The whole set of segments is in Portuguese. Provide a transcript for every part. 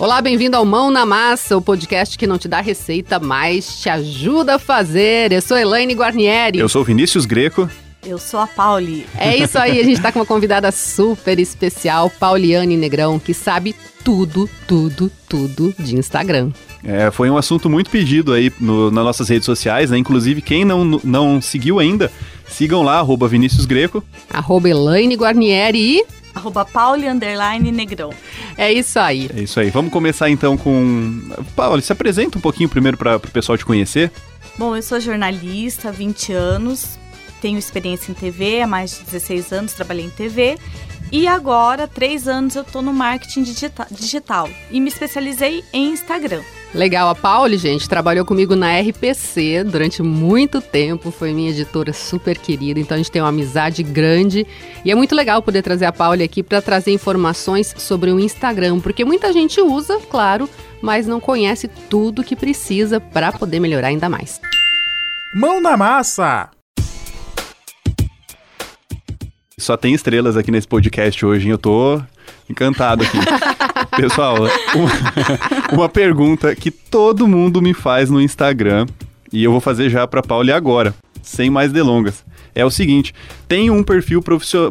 Olá, bem-vindo ao Mão na Massa, o podcast que não te dá receita, mas te ajuda a fazer. Eu sou Elaine Guarnieri. Eu sou Vinícius Greco. Eu sou a Pauli. É isso aí, a gente tá com uma convidada super especial, Pauliane Negrão, que sabe tudo, tudo, tudo de Instagram. É, foi um assunto muito pedido aí no, nas nossas redes sociais, né? Inclusive, quem não, não seguiu ainda, sigam lá, arroba Vinícius Greco. Arroba Elaine Guarnieri e... Arroba Pauli Underline Negrão. É isso aí. É isso aí. Vamos começar então com... Pauli, se apresenta um pouquinho primeiro para o pessoal te conhecer. Bom, eu sou jornalista há 20 anos, tenho experiência em TV, há mais de 16 anos trabalhei em TV. E agora, três anos, eu estou no marketing digita digital e me especializei em Instagram. Legal, a Pauli, gente, trabalhou comigo na RPC durante muito tempo, foi minha editora super querida, então a gente tem uma amizade grande e é muito legal poder trazer a Pauli aqui para trazer informações sobre o Instagram, porque muita gente usa, claro, mas não conhece tudo que precisa para poder melhorar ainda mais. Mão na massa! Só tem estrelas aqui nesse podcast hoje, hein? Eu tô encantado aqui. Pessoal, uma, uma, pergunta que todo mundo me faz no Instagram e eu vou fazer já para Pauli agora, sem mais delongas. É o seguinte: tenho um perfil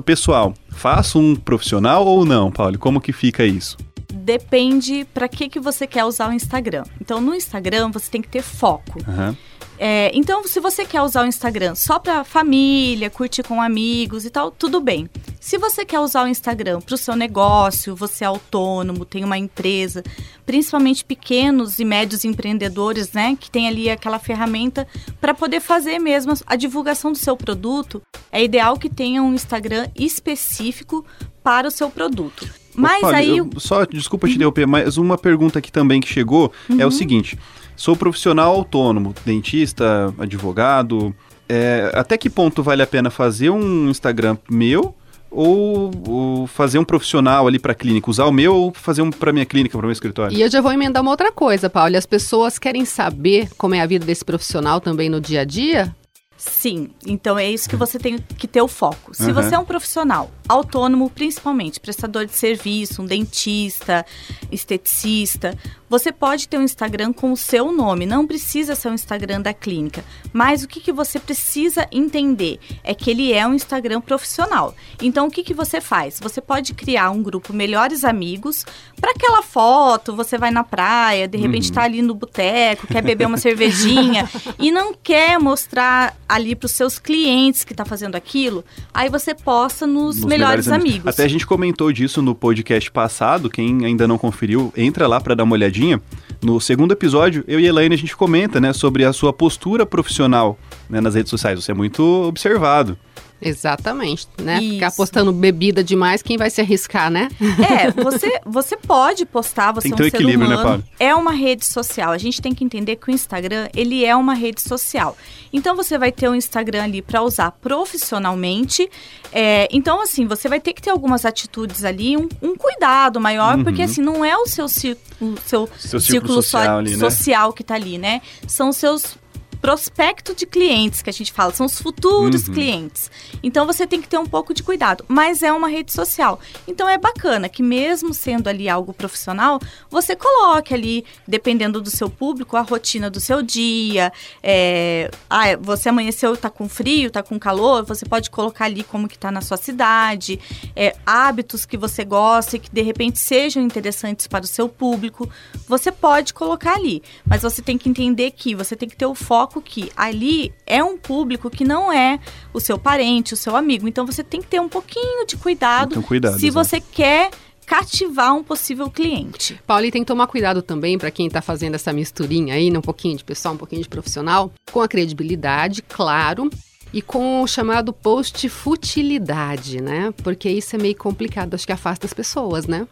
pessoal. Faço um profissional ou não, Pauli? Como que fica isso? Depende para que, que você quer usar o Instagram. Então, no Instagram, você tem que ter foco. Uhum. É, então, se você quer usar o Instagram só para família, curtir com amigos e tal, tudo bem. Se você quer usar o Instagram para o seu negócio, você é autônomo, tem uma empresa, principalmente pequenos e médios empreendedores, né, que tem ali aquela ferramenta para poder fazer mesmo a divulgação do seu produto, é ideal que tenha um Instagram específico para o seu produto. Mas Opa, aí. Eu, só, desculpa te interromper, mas uma pergunta aqui também que chegou uhum. é o uhum. seguinte: sou profissional autônomo, dentista, advogado. É, até que ponto vale a pena fazer um Instagram meu ou, ou, fazer um profissional ali para a clínica, usar o meu ou fazer um para minha clínica, para o meu escritório. E eu já vou emendar uma outra coisa, Paulo. As pessoas querem saber como é a vida desse profissional também no dia a dia? Sim, então é isso que você tem que ter o foco. Se uhum. você é um profissional autônomo, principalmente prestador de serviço, um dentista, esteticista, você pode ter um Instagram com o seu nome, não precisa ser um Instagram da clínica. Mas o que, que você precisa entender é que ele é um Instagram profissional. Então, o que, que você faz? Você pode criar um grupo Melhores Amigos. Para aquela foto, você vai na praia, de repente está uhum. ali no boteco, quer beber uma cervejinha e não quer mostrar ali para os seus clientes que está fazendo aquilo. Aí você posta nos, nos Melhores, melhores amigos. amigos. Até a gente comentou disso no podcast passado. Quem ainda não conferiu, entra lá para dar uma olhadinha. No segundo episódio, eu e a Elaine a gente comenta, né, sobre a sua postura profissional né, nas redes sociais. Você é muito observado. Exatamente, né? Isso. Ficar postando bebida demais, quem vai se arriscar, né? É, você, você pode postar, você tem é um ser humano. Né, Paulo? É uma rede social. A gente tem que entender que o Instagram, ele é uma rede social. Então, você vai ter o um Instagram ali para usar profissionalmente. É, então, assim, você vai ter que ter algumas atitudes ali, um, um cuidado maior, uhum. porque, assim, não é o seu, o seu, seu círculo, círculo social, ali, né? social que tá ali, né? São os seus prospecto de clientes que a gente fala, são os futuros uhum. clientes. Então você tem que ter um pouco de cuidado, mas é uma rede social. Então é bacana que mesmo sendo ali algo profissional, você coloque ali, dependendo do seu público, a rotina do seu dia. É, ah, você amanheceu, tá com frio, tá com calor, você pode colocar ali como que tá na sua cidade, é, hábitos que você gosta e que de repente sejam interessantes para o seu público. Você pode colocar ali, mas você tem que entender que você tem que ter o foco foco que ali é um público que não é o seu parente, o seu amigo. Então você tem que ter um pouquinho de cuidado, então, cuidado se exatamente. você quer cativar um possível cliente. Pauli, tem que tomar cuidado também para quem está fazendo essa misturinha aí, né, um pouquinho de pessoal, um pouquinho de profissional, com a credibilidade, claro, e com o chamado post futilidade, né? Porque isso é meio complicado, acho que afasta as pessoas, né?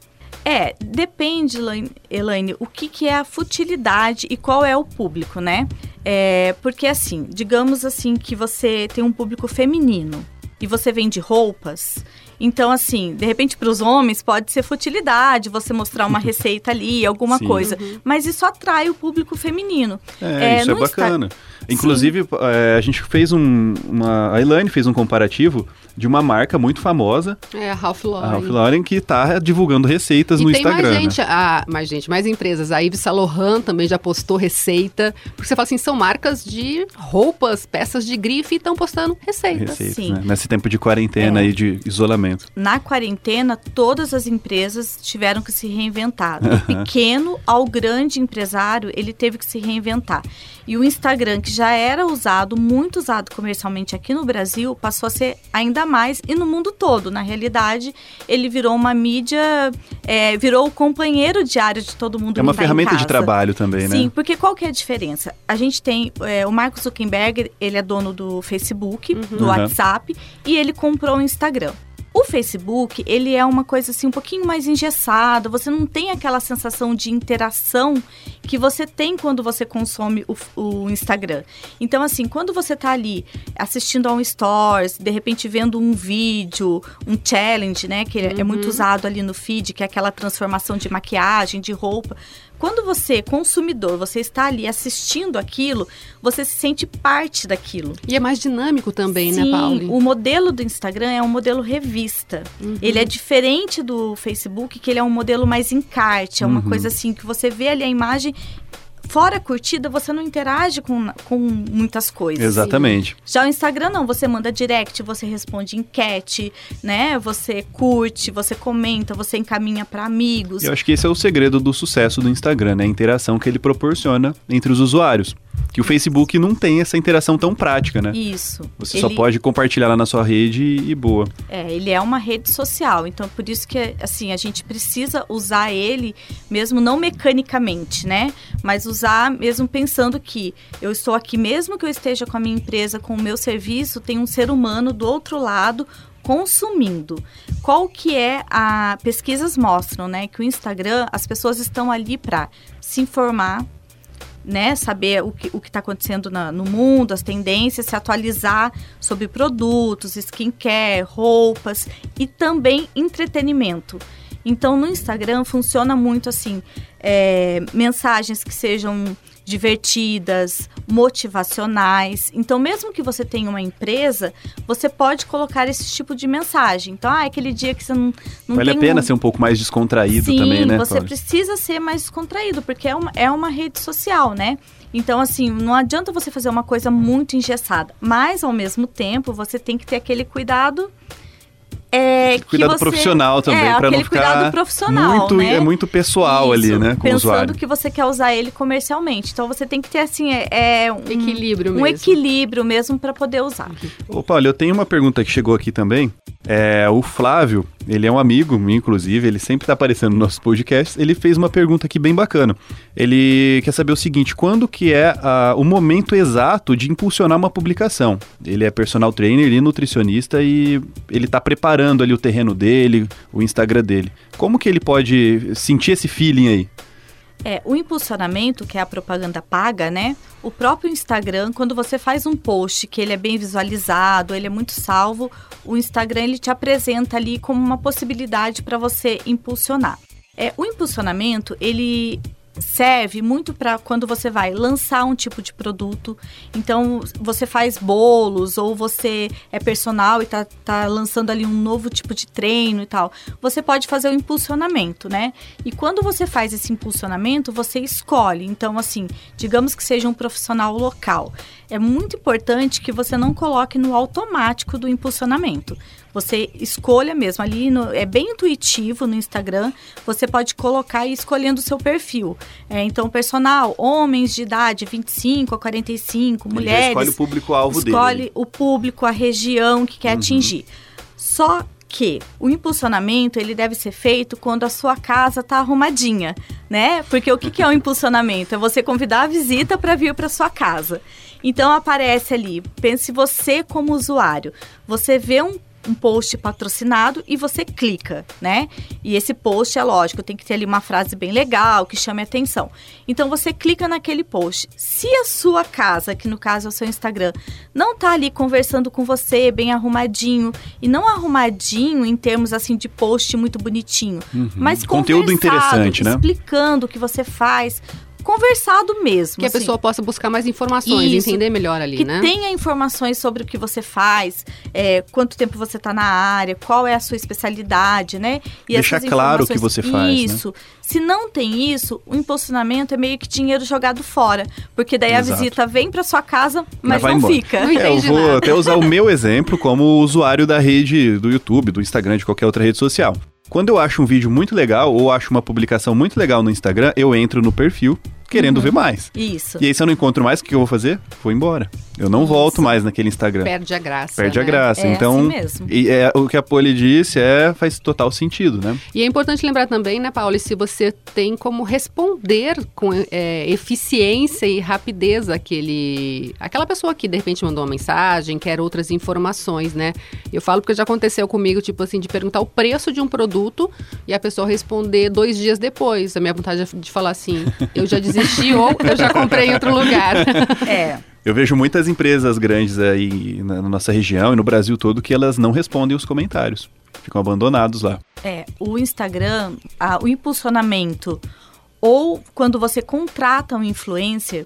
É, depende, Elaine, o que, que é a futilidade e qual é o público, né? É, porque assim, digamos assim que você tem um público feminino e você vende roupas, Então, assim, de repente para os homens pode ser futilidade você mostrar uma receita ali, alguma Sim. coisa. Mas isso atrai o público feminino. É, isso é no Insta- bacana. Inclusive, é, a gente fez um. Uma, a Elaine fez um comparativo de uma marca muito famosa, É, a Ralph a Lauren. Ralph Lauren, que tá divulgando receitas E no tem Instagram. mais né? gente, a, mais gente, mais empresas. A Yves Saint Laurent também já postou receita. Porque você fala assim, são marcas de roupas, peças de grife e estão postando receitas. Receitas, Sim. né? Nesse tempo de quarentena É. aí, de isolamento. Na quarentena, todas as empresas tiveram que se reinventar. Do pequeno ao grande empresário, ele teve que se reinventar. E o Instagram, que já era usado, muito usado comercialmente aqui no Brasil, passou a ser ainda mais e no mundo todo. Na realidade, ele virou uma mídia, é, virou o companheiro diário de todo mundo. É uma tá ferramenta de trabalho também, Sim, né? porque qual que é a diferença? A gente tem é, o Mark Zuckerberg, ele é dono do Facebook, do Uhum. WhatsApp e ele comprou o Instagram. O Facebook, ele é uma coisa assim um pouquinho mais engessada, você não tem aquela sensação de interação que você tem quando você consome o, o Instagram. Então, assim, quando você tá ali assistindo a um stories, de repente vendo um vídeo, um challenge, né, que é muito usado ali no feed, que é aquela transformação de maquiagem, de roupa. Quando você, consumidor, você está ali assistindo aquilo, você se sente parte daquilo. E é mais dinâmico também, Sim, né, Pauli? o modelo do Instagram é um modelo revista. Ele é diferente do Facebook, que ele é um modelo mais encarte. É uma Uhum. coisa assim, que você vê ali a imagem... Fora a curtida, você não interage com, com muitas coisas. Exatamente. Já o Instagram não, você manda direct, você responde enquete, né? Você curte, você comenta, você encaminha para amigos. Eu acho que esse é o segredo do sucesso do Instagram, né? A interação que ele proporciona entre os usuários. Que o Facebook não tem essa interação tão prática, né? Isso. Você só Ele- pode compartilhar lá na sua rede e, e boa. É, ele é uma rede social, então por isso que assim a gente precisa usar ele mesmo não mecanicamente, né? Mas usar mesmo pensando que eu estou aqui mesmo que eu esteja com a minha empresa, com o meu serviço, tem um ser humano do outro lado consumindo. Qual que é a pesquisas mostram, né, que o Instagram as pessoas estão ali para se informar, né, saber o que o está acontecendo na- no mundo, as tendências, se atualizar sobre produtos, skincare, roupas e também entretenimento. Então, no Instagram funciona muito assim, é, mensagens que sejam divertidas, motivacionais. Então, mesmo que você tenha uma empresa, você pode colocar esse tipo de mensagem. Então, ah, aquele dia que você não, não vale a pena um- ser um pouco mais descontraído Sim, também, né? você precisa ser mais descontraído, porque é uma, é uma rede social, né? Então, assim, não adianta você fazer uma coisa muito engessada. Mas, ao mesmo tempo, você tem que ter aquele cuidado. É, que Cuidado você- profissional também, é, pra não aquele ficar cuidado profissional, muito, né? é muito pessoal ali, Isso, né, com o Pensando usuário. que você quer usar ele comercialmente. Então, você tem que ter, assim, é, é um, Equilíbrio um mesmo. equilíbrio mesmo para poder usar. Ô, Paulo, eu tenho uma pergunta que chegou aqui também. É, o Flávio, ele é um amigo inclusive, ele sempre tá aparecendo nos nossos podcasts. Ele fez uma pergunta aqui bem bacana. Ele quer saber o seguinte: quando que é ah, o momento exato de impulsionar uma publicação? Ele é personal trainer e nutricionista e ele tá preparando ali o terreno dele, o Instagram dele. Como que ele pode sentir esse feeling aí? É, o impulsionamento, que é a propaganda paga, né? O próprio Instagram, quando você faz um post que ele é bem visualizado, ele é muito salvo, o Instagram ele te apresenta ali como uma possibilidade para você impulsionar. É, o impulsionamento, ele serve muito para quando você vai lançar um tipo de produto. Então, você faz bolos ou você é personal e tá, tá lançando ali um novo tipo de treino e tal. Você pode fazer o impulsionamento, né? E quando você faz esse impulsionamento, você escolhe. Então, assim, digamos que seja um profissional local. É muito importante que você não coloque no automático do impulsionamento. Você escolha mesmo ali, no- é bem intuitivo no Instagram. Você pode colocar e escolhendo o seu perfil. É, então, personal, homens de idade 25 a 45, Ele já mulheres. escolhe o público-alvo dele. Escolhe o público, a região que quer atingir. Só que o impulsionamento ele deve ser feito quando a sua casa está arrumadinha, né? Porque o que, que é o impulsionamento? É você convidar a visita para vir para sua casa. Então aparece ali, pense você como usuário. Você vê um um post patrocinado e você clica, né? E esse post é lógico, tem que ter ali uma frase bem legal que chame atenção. Então você clica naquele post. Se a sua casa, que no caso é o seu Instagram, não tá ali conversando com você, bem arrumadinho, e não arrumadinho em termos assim de post muito bonitinho, Uhum. mas Conteúdo interessante, né? explicando o que você faz, conversado mesmo. Que a assim. pessoa possa buscar mais informações, Isso. entender melhor ali, que né? tenha informações sobre o que você faz, é, quanto tempo você está na área, qual é a sua especialidade, né? E Deixar essas claro o que você faz, né? Isso. Se não tem isso, o impulsionamento é meio que dinheiro jogado fora, porque daí a Exato. visita vem para sua casa, mas vai não embora. fica. Não É, eu vou nada. até usar o meu exemplo como usuário da rede do YouTube, do Instagram, de qualquer outra rede social. Quando eu acho um vídeo muito legal ou acho uma publicação muito legal no Instagram, eu entro no perfil querendo ver mais. Isso. E aí, se eu não encontro mais, o que eu vou fazer? Vou embora. Eu não volto mais naquele Instagram. Perde a graça. Perde a né? graça. É então, assim mesmo. e é, o que a Poli disse é, faz total sentido, né? E é importante lembrar também, né, Paula, se você tem como responder com é, eficiência e rapidez aquele, aquela pessoa que de repente mandou uma mensagem, quer outras informações, né? Eu falo porque já aconteceu comigo, tipo assim, de perguntar o preço de um produto e a pessoa responder dois dias depois. A minha vontade é de falar assim, eu já desisti ou eu já comprei em outro lugar. É. Eu vejo muitas empresas grandes aí na, na nossa região e no Brasil todo que elas não respondem os comentários. Ficam abandonados lá. É, o Instagram, a- o impulsionamento, ou quando você contrata um influencer,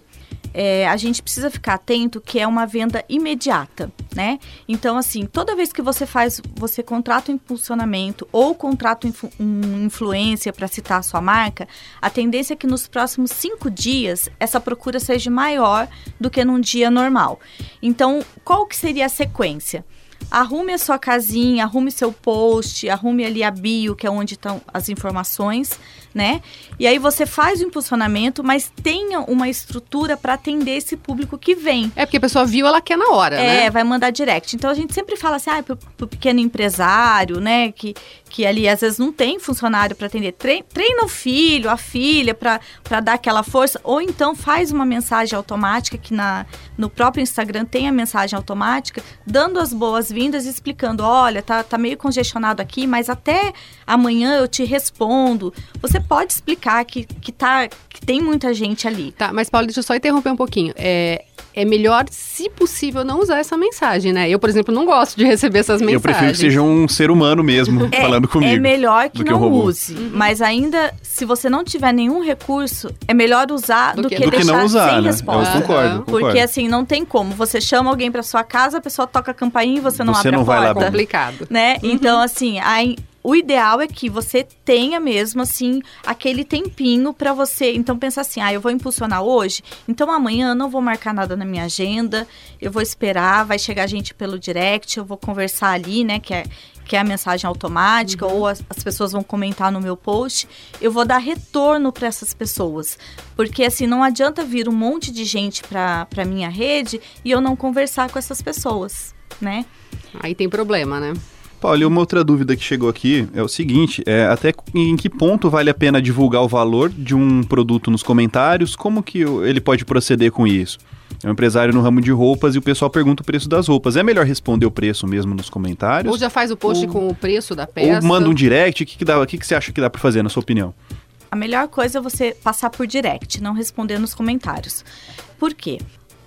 é, a gente precisa ficar atento que é uma venda imediata, né? Então, assim, toda vez que você faz, você contrata um impulsionamento ou contrata um, um influencer para citar a sua marca, a tendência é que nos próximos cinco dias essa procura seja maior do que num dia normal. Então, qual que seria a sequência? Arrume a sua casinha, arrume seu post, arrume ali a bio, que é onde estão as informações, né? E aí você faz o impulsionamento, mas tenha uma estrutura para atender esse público que vem. É porque a pessoa viu, ela quer na hora, É, né? vai mandar direct. Então a gente sempre fala assim, ah, pro, pro pequeno empresário, né, que, que ali às vezes não tem funcionário para atender. Tre- Treina o filho, a filha para dar aquela força, ou então faz uma mensagem automática que na, no próprio Instagram tem a mensagem automática, dando as boas-vindas e explicando, olha, tá, tá meio congestionado aqui, mas até amanhã eu te respondo. Você pode explicar que, que, tá, que tem muita gente ali. Tá, mas Paulo, deixa eu só interromper um pouquinho. É, é melhor, se possível, não usar essa mensagem, né? Eu, por exemplo, não gosto de receber essas mensagens. Eu prefiro que seja um ser humano mesmo É, falando comigo. É melhor que um não robô. use. Mas ainda, se você não tiver nenhum recurso, é melhor usar Do do, que- que, do que deixar não usar, sem né? resposta. Eu concordo. Porque assim, não tem como. Você chama alguém pra sua casa, a pessoa toca a campainha e você não Você abre não a vai lá porta. abrir. Complicado. Né? Então, assim, aí, o ideal é que você tenha mesmo, assim, aquele tempinho pra você. Então, pensa assim, ah, eu vou impulsionar hoje, então amanhã eu não vou marcar nada na minha agenda, eu vou esperar, vai chegar gente pelo direct, eu vou conversar ali, né, que é, que é a mensagem automática, ou as, as pessoas vão comentar no meu post, eu vou dar retorno para essas pessoas. Porque, assim, não adianta vir um monte de gente pra minha rede e eu não conversar com essas pessoas, né? Aí tem problema, né? Paulo, e uma outra dúvida que chegou aqui é o seguinte: é, até em que ponto vale a pena divulgar o valor de um produto nos comentários? Como que ele pode proceder com isso? É um empresário no ramo de roupas e o pessoal pergunta o preço das roupas. É melhor responder o preço mesmo nos comentários? Ou já faz o post Ou- com o preço da peça. Ou manda um direct? O que, que, dá, o que, que você acha que dá pra fazer, na sua opinião? A melhor coisa é você passar por direct, não responder nos comentários. Por quê?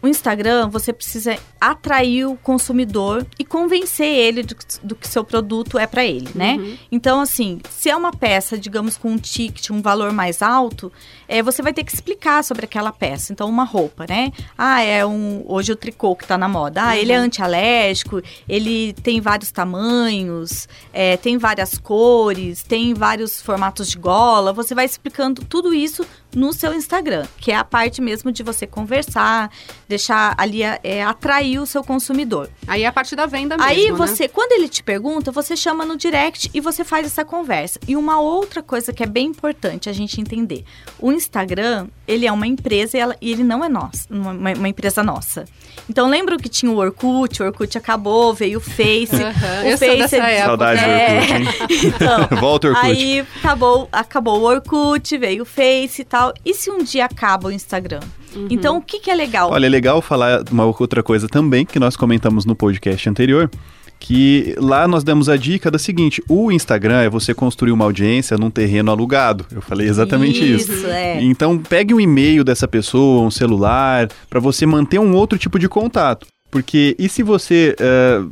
O Instagram, você precisa atrair o consumidor e convencer ele do, do que seu produto é para ele, né? Uhum. Então, assim, se é uma peça, digamos, com um ticket, um valor mais alto, é, você vai ter que explicar sobre aquela peça. Então, uma roupa, né? Ah, é um. Hoje o tricô que tá na moda. Ah, ele é Uhum. antialérgico, ele tem vários tamanhos, é, tem várias cores, tem vários formatos de gola. Você vai explicando tudo isso no seu Instagram, que é a parte mesmo de você conversar, deixar ali é, atrair o seu consumidor. Aí é a parte da venda mesmo, Aí né? você, quando ele te pergunta, você chama no direct e você faz essa conversa. E uma outra coisa que é bem importante a gente entender: o Instagram, ele é uma empresa e, ela- e ele não é nosso, uma, uma empresa nossa. Então lembra que tinha o Orkut, o Orkut acabou, veio o Face. Aham, o eu sou época. Saudades do É. Orkut, hein? Então, Volta, Orkut. Aí acabou, acabou o Orkut, veio o Face e tal. E se um dia acaba o Instagram? Uhum. Então, o que, que é legal? Olha, é legal falar uma outra coisa também, que nós comentamos no podcast anterior, que lá nós demos a dica da seguinte: o Instagram é você construir uma audiência num terreno alugado. Eu falei exatamente isso. Isso, é. Então pegue um e-mail dessa pessoa, um celular, para você manter um outro tipo de contato. Porque e se você eh,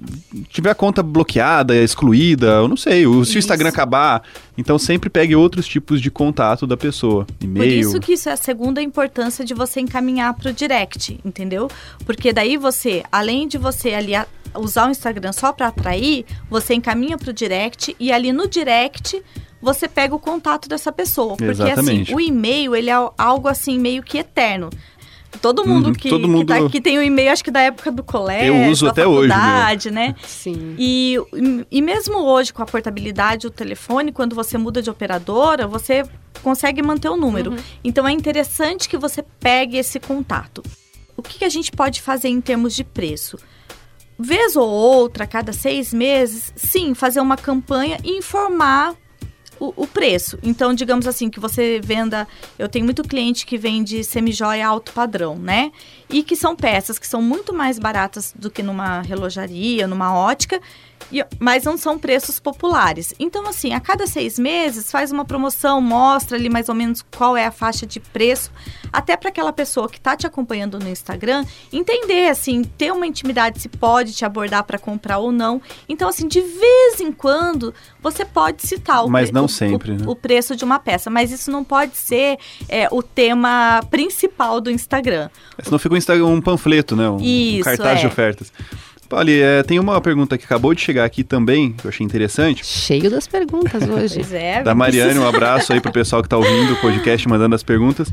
tiver a conta bloqueada, excluída, eu não sei, o, se o. Instagram acabar, então sempre pegue outros tipos de contato da pessoa. Por E-mail. isso que isso é a segunda importância de você encaminhar para o direct, entendeu? Porque daí você, além de você ali usar o Instagram só para atrair, você encaminha para o direct e ali no direct você pega o contato dessa pessoa. Porque Exatamente. assim, o e-mail, ele é algo assim meio que eterno. Todo mundo, Uhum, que, todo que mundo- tá- que tem o e-mail, acho que da época do colégio, Eu uso da até hoje, faculdade, né? Sim. E, e mesmo hoje, com a portabilidade do telefone, quando você muda de operadora, você consegue manter o número. Então é interessante que você pegue esse contato. O que, que a gente pode fazer em termos de preço? Vez ou outra, a cada seis meses, sim, fazer uma campanha e informar o, o preço. Então, digamos assim, que você venda. Eu tenho muito cliente que vende semijoia alto padrão, né? E que são peças que são muito mais baratas do que numa relojaria, numa ótica, e- mas não são preços populares. Então, assim, a cada seis meses faz uma promoção, mostra ali mais ou menos qual é a faixa de preço, até para aquela pessoa que está te acompanhando no Instagram entender, assim, ter uma intimidade se pode te abordar para comprar ou não. Então, assim, de vez em quando você pode citar o, Mas não o- sempre, o, né? o preço de uma peça, mas isso não pode ser é, o tema principal do Instagram. Senão fica um, Instagram, um panfleto, né? Um, um Isso, cartaz de é. ofertas. Polly, é, tem uma pergunta que acabou de chegar aqui também, que eu achei interessante. Cheio das perguntas hoje. Pois é. Da Mariane, um abraço aí pro pessoal que tá ouvindo o podcast, mandando as perguntas.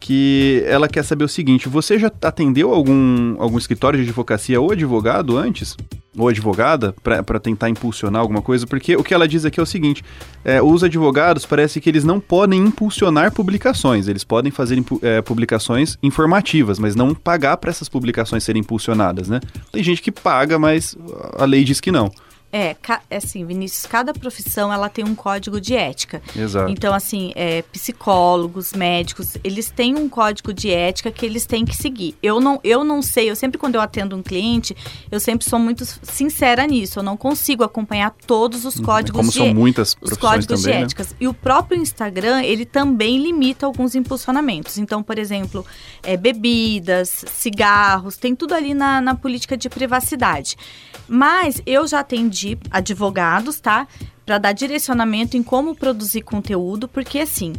Que ela quer saber o seguinte: você já atendeu algum, algum escritório de advocacia ou advogado antes? Ou advogada, para tentar impulsionar alguma coisa? Porque o que ela diz aqui é o seguinte: é, os advogados parece que eles não podem impulsionar publicações, eles podem fazer é, publicações informativas, mas não pagar para essas publicações serem impulsionadas, né? Tem gente que paga, mas a lei diz que não. É, é assim, Vinícius, cada profissão ela tem um código de ética. Exato. Então, assim, é, psicólogos, médicos, eles têm um código de ética que eles têm que seguir. Eu não, eu não sei, eu sempre quando eu atendo um cliente, eu sempre sou muito sincera nisso. Eu não consigo acompanhar todos os códigos Como de são muitas os profissões códigos também, de né? éticas. E o próprio Instagram, ele também limita alguns impulsionamentos. Então, por exemplo, é, bebidas, cigarros, tem tudo ali na, na política de privacidade. Mas eu já atendi advogados, tá? Para dar direcionamento em como produzir conteúdo, porque assim.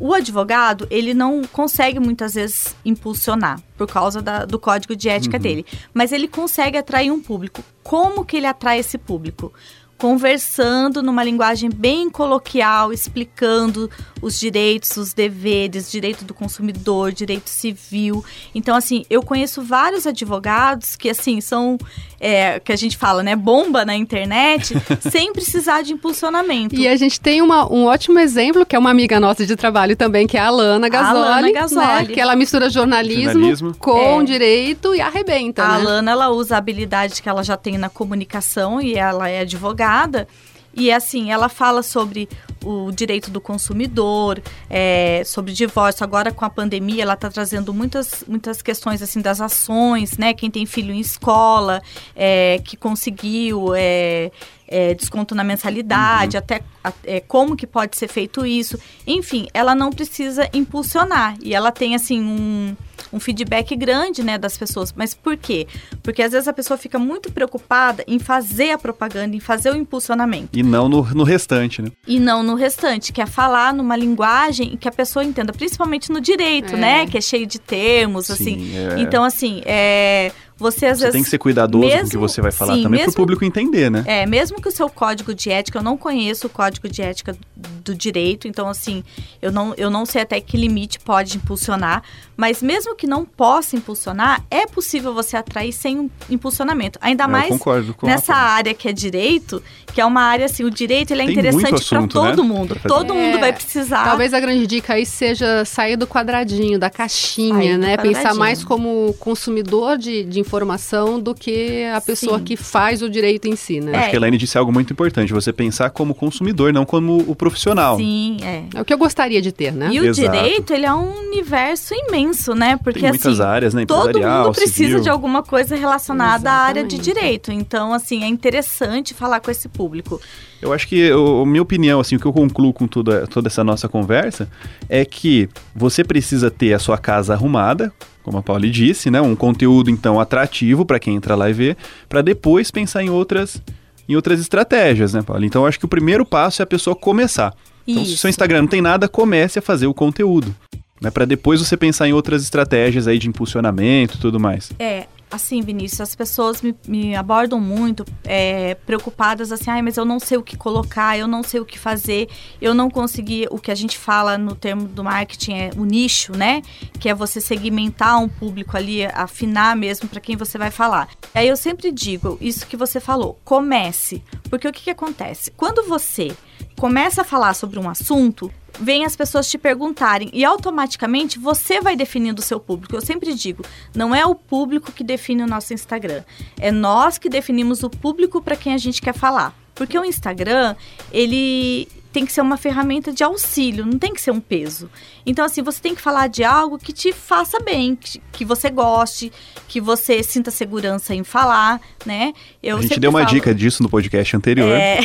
O advogado, ele não consegue muitas vezes impulsionar por causa da- do código de ética dele, mas ele consegue atrair um público. Como que ele atrai esse público? conversando numa linguagem bem coloquial, explicando os direitos, os deveres, direito do consumidor, direito civil. Então, assim, eu conheço vários advogados que, assim, são, é, que a gente fala, né, bomba na internet, sem precisar de impulsionamento. E a gente tem uma- um ótimo exemplo, que é uma amiga nossa de trabalho também, que é a Alana Gasoli. Alana Gasoli. Né? Que ela mistura jornalismo, Jornalismo. com É. direito e arrebenta, A né? Alana, ela usa a habilidade que ela já tem na comunicação e ela é advogada. E assim, ela fala sobre o direito do consumidor, é, sobre divórcio. Agora, com a pandemia, ela está trazendo muitas, muitas questões assim das ações, né? Quem tem filho em escola, é, que conseguiu é, é, desconto na mensalidade, até a- é, como que pode ser feito isso. Enfim, ela não precisa impulsionar. E ela tem assim um um feedback grande, né, das pessoas. Mas por quê? Porque às vezes a pessoa fica muito preocupada em fazer a propaganda, em fazer o impulsionamento. E não no, no restante, né? E não no restante, que é falar numa linguagem que a pessoa entenda, principalmente no direito, É. né? Que é cheio de termos, assim. Sim, é. Então, assim, é, você às Você vezes. tem que ser cuidadoso com o que mesmo- você vai falar sim, também, para o mesmo- público entender, né? É, mesmo que o seu código de ética, eu não conheço o código de ética do direito, então assim, eu não, eu não sei até que limite pode impulsionar, mas mesmo que não possa impulsionar, é possível você atrair sem um impulsionamento. Ainda É, eu mais concordo nessa área que é direito, que é uma área assim, o direito ele é Tem interessante para né? todo mundo. Pra. Todo mundo É, vai precisar. Talvez a grande dica aí seja sair do quadradinho, da caixinha, Sair né? Pensar mais como consumidor de, de informação do que a pessoa Sim. que faz o direito em si, né? Acho que a Elaine disse algo muito importante, você pensar como consumidor, não como o profissional. Sim, é. É o que eu gostaria de ter, né? E o Exato. direito, ele é um universo imenso, né? Porque Tem muitas assim, áreas, né? todo mundo precisa civil. de alguma coisa relacionada à área de Exatamente. direito. Então, assim, é interessante falar com esse público. Eu acho que, o, a minha opinião, assim, o que eu concluo com toda, toda essa nossa conversa é que você precisa ter a sua casa arrumada, como a Pauli disse, né? Um conteúdo, então, atrativo para quem entra lá e vê, para depois pensar em outras, em outras estratégias, né, Pauli? Então, acho que o primeiro passo é a pessoa começar. Então, se o Isso. seu Instagram não tem nada, comece a fazer o conteúdo. Né, para depois você pensar em outras estratégias aí de impulsionamento e tudo mais. É, assim, Vinícius, as pessoas me, me abordam muito é, preocupadas assim, ai, mas eu não sei o que colocar, eu não sei o que fazer, eu não consegui, o que a gente fala no termo do marketing é o nicho, né? Que é você segmentar um público ali, afinar mesmo para quem você vai falar. Aí eu sempre digo, isso que você falou, comece. Porque o que, que acontece? Quando você começa a falar sobre um assunto, vem as pessoas te perguntarem e automaticamente você vai definindo o seu público. Eu sempre digo, não é o público que define o nosso Instagram, é nós que definimos o público para quem a gente quer falar. Porque o Instagram, ele tem que ser uma ferramenta de auxílio, não tem que ser um peso. Então, assim, você tem que falar de algo que te faça bem, que, que você goste, que você sinta segurança em falar, né? Eu a gente deu uma falo- dica disso no podcast anterior. É.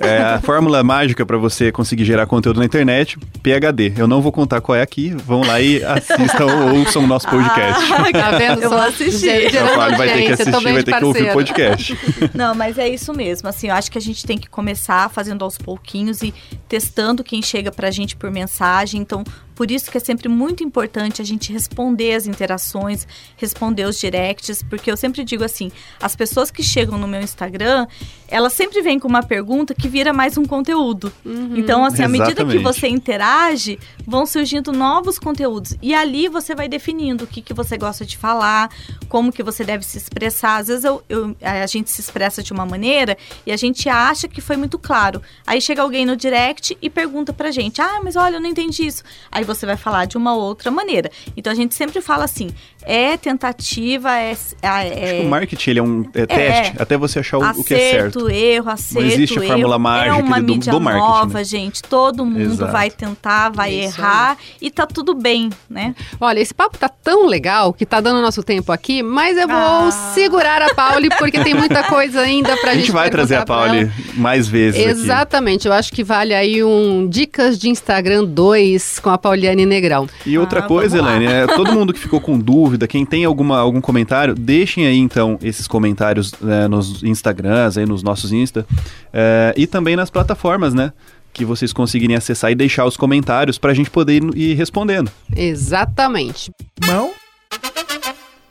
É a fórmula mágica para você conseguir gerar conteúdo na internet, PHD. Eu não vou contar qual é aqui, vão lá e assistam ou ouçam o nosso podcast. Tá vendo? Eu vou Só assistir. gerando vai ter que assistir, vai ter que ouvir o podcast. Não, mas é isso mesmo. Assim, eu acho que a gente tem que começar fazendo aos pouquinhos e testando quem chega pra gente por mensagem. Então, por isso que é sempre muito importante a gente responder as interações, responder os directs, porque eu sempre digo assim, as pessoas que chegam no meu Instagram, elas sempre vêm com uma pergunta que vira mais um conteúdo. Então, assim, à medida que Exatamente. você interage, vão surgindo novos conteúdos. E ali você vai definindo o que, que você gosta de falar, como que você deve se expressar. Às vezes eu- eu- a gente se expressa de uma maneira e a gente acha que foi muito claro. Aí chega alguém no direct e pergunta pra gente: Ah, mas olha, eu não entendi isso. Aí você vai falar de uma outra maneira. Então a gente sempre fala assim: é tentativa, é. Acho é, que o marketing ele é um é teste, até você achar o, o que é certo. Acerto, erro, acerto, existe a erro. fórmula mágica É uma do- do mídia marketing, nova, né? gente. Todo mundo Exato. vai tentar, vai É isso errar e tá tudo bem, né? Olha, esse papo tá tão legal que tá dando nosso tempo aqui, mas eu vou Ah. segurar a Pauli porque tem muita coisa ainda pra A gente vai trazer a Pauli mais vezes aqui. Exatamente, eu acho que vale aí um Dicas de Instagram 2 com a Pauliane Negrão. E outra Ah, coisa. Elaine, é, todo mundo que ficou com dúvida, quem tem alguma, algum comentário, deixem aí então esses comentários né, nos Instagrams, aí nos nossos Insta, é, e também nas plataformas, né? Que vocês conseguirem acessar e deixar os comentários pra gente poder ir, ir respondendo. Exatamente. Mão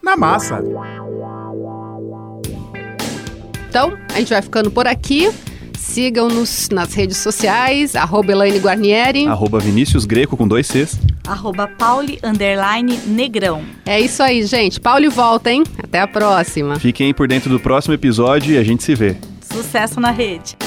na massa. Então, a gente vai ficando por aqui. Sigam-nos nas redes sociais, arroba Elaine Guarnieri. Arroba Vinícius Greco com dois Cs. Arroba Pauli, underline, negrão. É isso aí, gente. Pauli volta, hein? Até a próxima. Fiquem aí por dentro do próximo episódio e a gente se vê. Sucesso na rede.